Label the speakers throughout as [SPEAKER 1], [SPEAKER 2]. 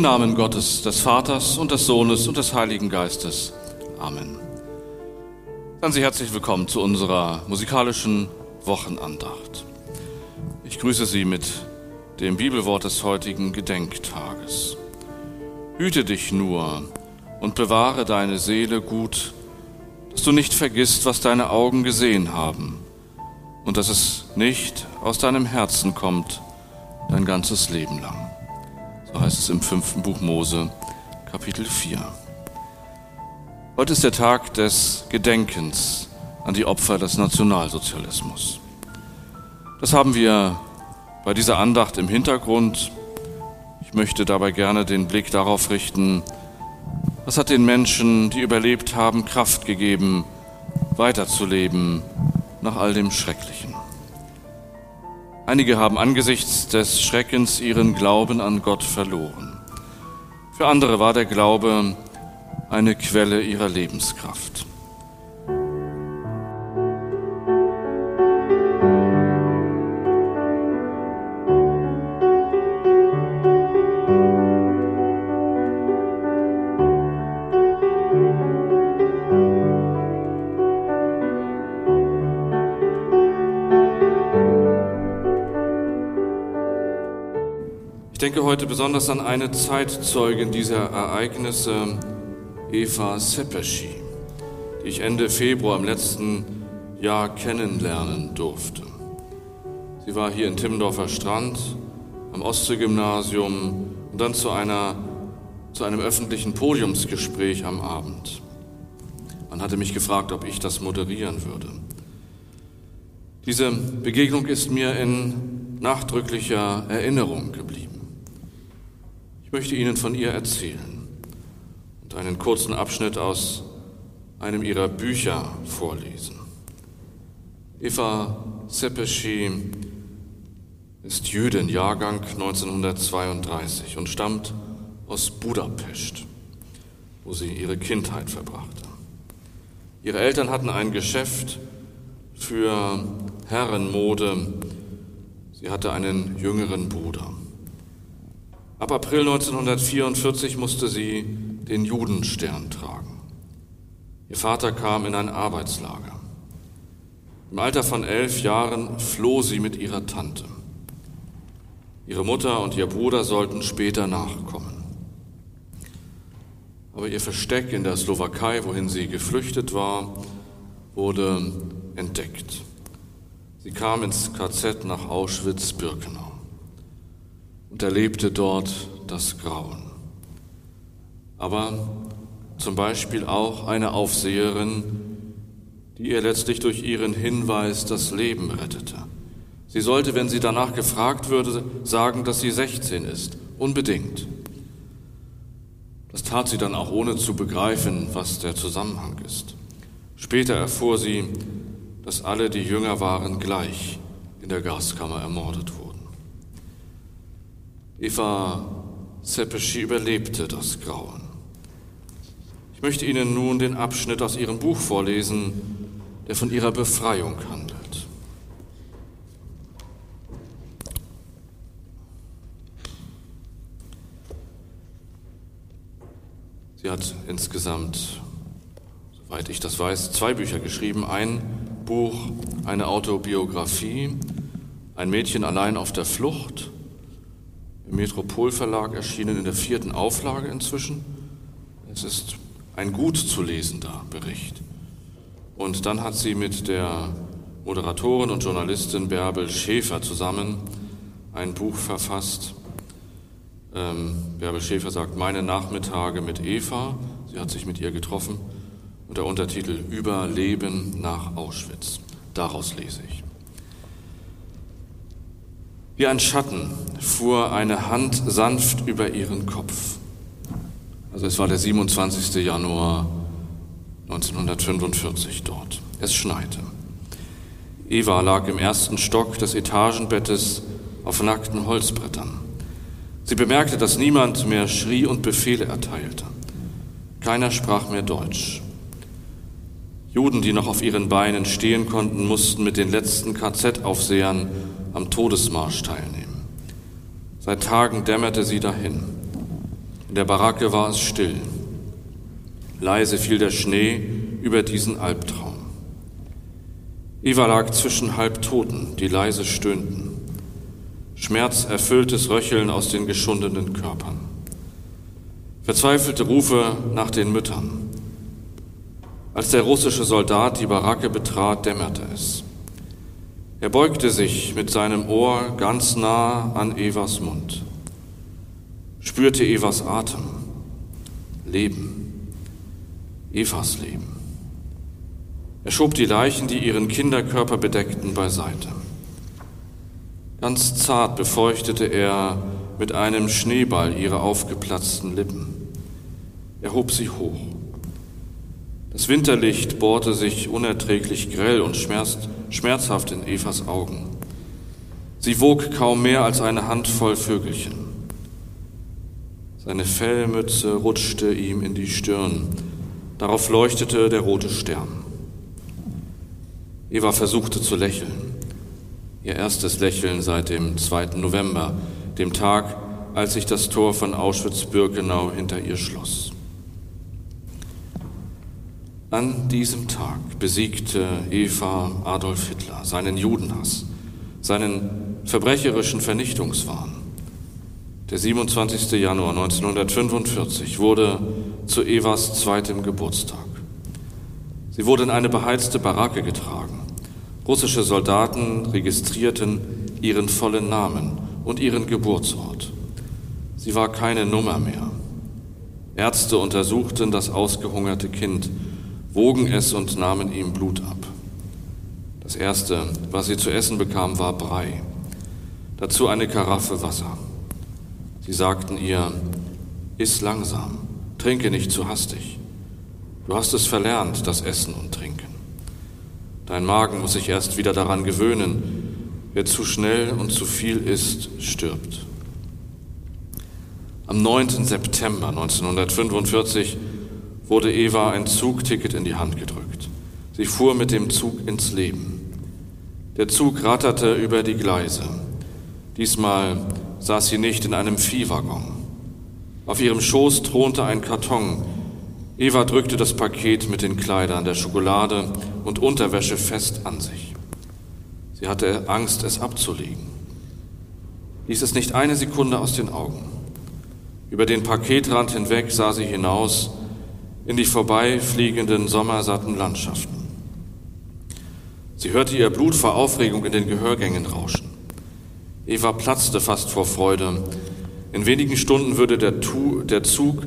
[SPEAKER 1] Im Namen Gottes, des Vaters und des Sohnes und des Heiligen Geistes. Amen. Seien Sie herzlich willkommen zu unserer musikalischen Wochenandacht. Ich grüße Sie mit dem Bibelwort des heutigen Gedenktages. Hüte dich nur und bewahre deine Seele gut, dass du nicht vergisst, was deine Augen gesehen haben und dass es nicht aus deinem Herzen kommt dein ganzes Leben lang. So heißt es im fünften Buch Mose, Kapitel 4. Heute ist der Tag des Gedenkens an die Opfer des Nationalsozialismus. Das haben wir bei dieser Andacht im Hintergrund. Ich möchte dabei gerne den Blick darauf richten, was hat den Menschen, die überlebt haben, Kraft gegeben, weiterzuleben nach all dem Schrecklichen. Einige haben angesichts des Schreckens ihren Glauben an Gott verloren. Für andere war der Glaube eine Quelle ihrer Lebenskraft. Denke heute besonders an eine Zeitzeugin dieser Ereignisse, Eva Sepeschi, die ich Ende Februar im letzten Jahr kennenlernen durfte. Sie war hier in Timmendorfer Strand am Ostseegymnasium und dann zu, einer, zu einem öffentlichen Podiumsgespräch am Abend. Man hatte mich gefragt, ob ich das moderieren würde. Diese Begegnung ist mir in nachdrücklicher Erinnerung geblieben. Ich möchte Ihnen von ihr erzählen und einen kurzen Abschnitt aus einem ihrer Bücher vorlesen. Eva Sepeschi ist Jüdin, Jahrgang 1932 und stammt aus Budapest, wo sie ihre Kindheit verbrachte. Ihre Eltern hatten ein Geschäft für Herrenmode. Sie hatte einen jüngeren Bruder. Ab April 1944 musste sie den Judenstern tragen. Ihr Vater kam in ein Arbeitslager. Im Alter von elf Jahren floh sie mit ihrer Tante. Ihre Mutter und ihr Bruder sollten später nachkommen. Aber ihr Versteck in der Slowakei, wohin sie geflüchtet war, wurde entdeckt. Sie kam ins KZ nach Auschwitz-Birkenau und erlebte dort das Grauen. Aber zum Beispiel auch eine Aufseherin, die ihr letztlich durch ihren Hinweis das Leben rettete. Sie sollte, wenn sie danach gefragt würde, sagen, dass sie 16 ist, unbedingt. Das tat sie dann auch ohne zu begreifen, was der Zusammenhang ist. Später erfuhr sie, dass alle, die jünger waren, gleich in der Gaskammer ermordet wurden. Eva Sepeschi überlebte das Grauen. Ich möchte Ihnen nun den Abschnitt aus ihrem Buch vorlesen, der von ihrer Befreiung handelt. Sie hat insgesamt, soweit ich das weiß, zwei Bücher geschrieben. Ein Buch, eine Autobiografie, ein Mädchen allein auf der Flucht im Metropolverlag erschienen in der vierten Auflage inzwischen. Es ist ein gut zu lesender Bericht. Und dann hat sie mit der Moderatorin und Journalistin Bärbel Schäfer zusammen ein Buch verfasst. Ähm, Bärbel Schäfer sagt Meine Nachmittage mit Eva. Sie hat sich mit ihr getroffen. Und der Untertitel Überleben nach Auschwitz. Daraus lese ich. Wie ein Schatten fuhr eine Hand sanft über ihren Kopf. Also es war der 27. Januar 1945 dort. Es schneite. Eva lag im ersten Stock des Etagenbettes auf nackten Holzbrettern. Sie bemerkte, dass niemand mehr schrie und Befehle erteilte. Keiner sprach mehr Deutsch. Juden, die noch auf ihren Beinen stehen konnten, mussten mit den letzten KZ-Aufsehern am Todesmarsch teilnehmen. Seit Tagen dämmerte sie dahin. In der Baracke war es still. Leise fiel der Schnee über diesen Albtraum. Eva lag zwischen Halbtoten, die leise stöhnten. Schmerzerfülltes Röcheln aus den geschundenen Körpern. Verzweifelte Rufe nach den Müttern. Als der russische Soldat die Baracke betrat, dämmerte es. Er beugte sich mit seinem Ohr ganz nah an Evas Mund spürte Evas Atem, Leben, Evas Leben. Er schob die Leichen, die ihren Kinderkörper bedeckten, beiseite. Ganz zart befeuchtete er mit einem Schneeball ihre aufgeplatzten Lippen. Er hob sie hoch. Das Winterlicht bohrte sich unerträglich grell und schmerzhaft in Evas Augen. Sie wog kaum mehr als eine Handvoll Vögelchen. Seine Fellmütze rutschte ihm in die Stirn. Darauf leuchtete der rote Stern. Eva versuchte zu lächeln. Ihr erstes Lächeln seit dem 2. November, dem Tag, als sich das Tor von Auschwitz-Birkenau hinter ihr schloss. An diesem Tag besiegte Eva Adolf Hitler, seinen Judenhass, seinen verbrecherischen Vernichtungswahn. Der 27. Januar 1945 wurde zu Evas zweitem Geburtstag. Sie wurde in eine beheizte Baracke getragen. Russische Soldaten registrierten ihren vollen Namen und ihren Geburtsort. Sie war keine Nummer mehr. Ärzte untersuchten das ausgehungerte Kind, wogen es und nahmen ihm Blut ab. Das Erste, was sie zu essen bekam, war Brei. Dazu eine Karaffe Wasser. Sie sagten ihr, iss langsam, trinke nicht zu hastig. Du hast es verlernt, das Essen und Trinken. Dein Magen muss sich erst wieder daran gewöhnen. Wer zu schnell und zu viel isst, stirbt. Am 9. September 1945 wurde Eva ein Zugticket in die Hand gedrückt. Sie fuhr mit dem Zug ins Leben. Der Zug ratterte über die Gleise. Diesmal saß sie nicht in einem Viehwaggon. Auf ihrem Schoß thronte ein Karton. Eva drückte das Paket mit den Kleidern, der Schokolade und Unterwäsche fest an sich. Sie hatte Angst, es abzulegen. Ließ es nicht eine Sekunde aus den Augen. Über den Paketrand hinweg sah sie hinaus in die vorbeifliegenden sommersatten Landschaften. Sie hörte ihr Blut vor Aufregung in den Gehörgängen rauschen. Eva platzte fast vor Freude. In wenigen Stunden würde der, tu der Zug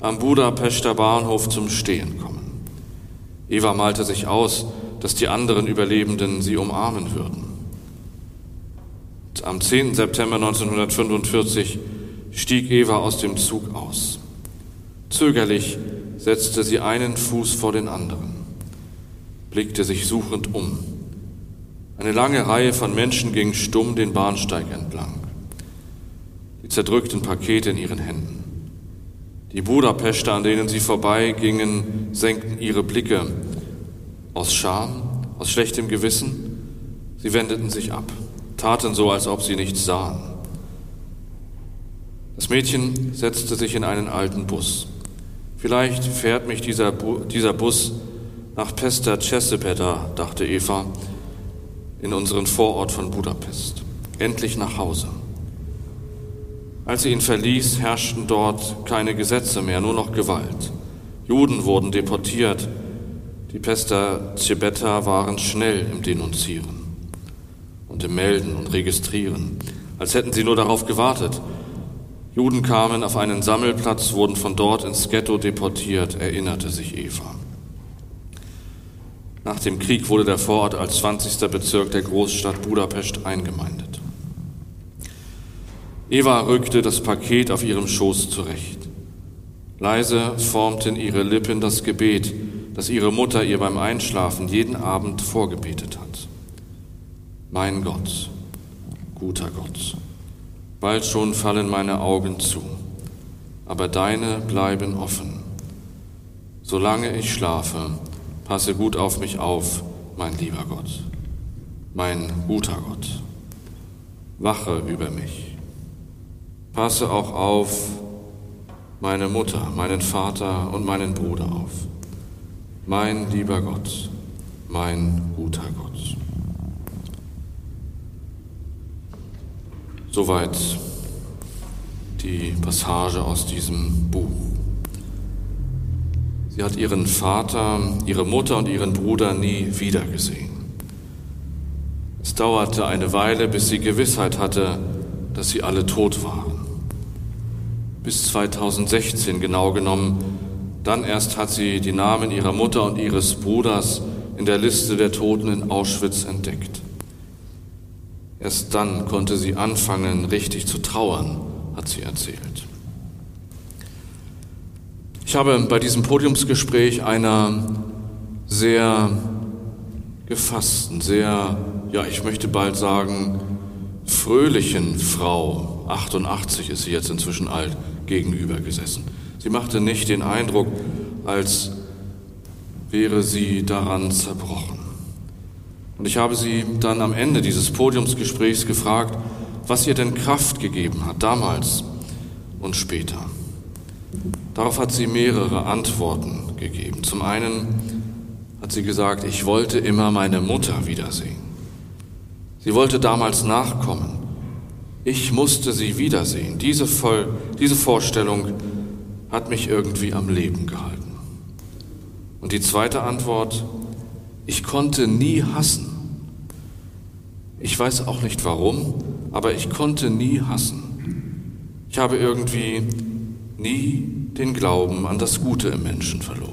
[SPEAKER 1] am Budapester Bahnhof zum Stehen kommen. Eva malte sich aus, dass die anderen Überlebenden sie umarmen würden. Am 10. September 1945 stieg Eva aus dem Zug aus. Zögerlich setzte sie einen Fuß vor den anderen, blickte sich suchend um. Eine lange Reihe von Menschen ging stumm den Bahnsteig entlang, die zerdrückten Pakete in ihren Händen. Die Budapester, an denen sie vorbeigingen, senkten ihre Blicke aus Scham, aus schlechtem Gewissen. Sie wendeten sich ab, taten so, als ob sie nichts sahen. Das Mädchen setzte sich in einen alten Bus. Vielleicht fährt mich dieser, Bu dieser Bus nach Pester Cesepeta, dachte Eva, in unseren Vorort von Budapest. Endlich nach Hause. Als sie ihn verließ, herrschten dort keine Gesetze mehr, nur noch Gewalt. Juden wurden deportiert. Die Pester Cebetta waren schnell im Denunzieren und im Melden und Registrieren, als hätten sie nur darauf gewartet. Juden kamen auf einen Sammelplatz, wurden von dort ins Ghetto deportiert, erinnerte sich Eva. Nach dem Krieg wurde der Vorort als 20. Bezirk der Großstadt Budapest eingemeindet. Eva rückte das Paket auf ihrem Schoß zurecht. Leise formten ihre Lippen das Gebet, das ihre Mutter ihr beim Einschlafen jeden Abend vorgebetet hat. Mein Gott, guter Gott, bald schon fallen meine Augen zu, aber deine bleiben offen. Solange ich schlafe, Passe gut auf mich auf, mein lieber Gott, mein guter Gott. Wache über mich. Passe auch auf meine Mutter, meinen Vater und meinen Bruder auf. Mein lieber Gott, mein guter Gott. Soweit die Passage aus diesem Buch. Sie hat ihren Vater, ihre Mutter und ihren Bruder nie wiedergesehen. Es dauerte eine Weile, bis sie Gewissheit hatte, dass sie alle tot waren. Bis 2016 genau genommen, dann erst hat sie die Namen ihrer Mutter und ihres Bruders in der Liste der Toten in Auschwitz entdeckt. Erst dann konnte sie anfangen, richtig zu trauern, hat sie erzählt. Ich habe bei diesem Podiumsgespräch einer sehr gefassten, sehr, ja, ich möchte bald sagen, fröhlichen Frau, 88 ist sie jetzt inzwischen alt, gegenüber gesessen. Sie machte nicht den Eindruck, als wäre sie daran zerbrochen. Und ich habe sie dann am Ende dieses Podiumsgesprächs gefragt, was ihr denn Kraft gegeben hat, damals und später. Darauf hat sie mehrere Antworten gegeben. Zum einen hat sie gesagt, ich wollte immer meine Mutter wiedersehen. Sie wollte damals nachkommen. Ich musste sie wiedersehen. Diese, Voll diese Vorstellung hat mich irgendwie am Leben gehalten. Und die zweite Antwort, ich konnte nie hassen. Ich weiß auch nicht warum, aber ich konnte nie hassen. Ich habe irgendwie nie den Glauben an das Gute im Menschen verloren.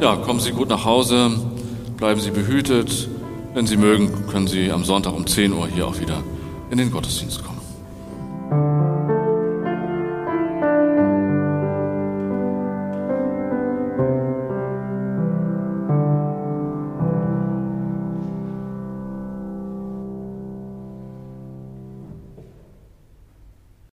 [SPEAKER 1] Ja, kommen Sie gut nach Hause, bleiben Sie behütet. Wenn Sie mögen, können Sie am Sonntag um 10 Uhr hier auch wieder in den Gottesdienst kommen.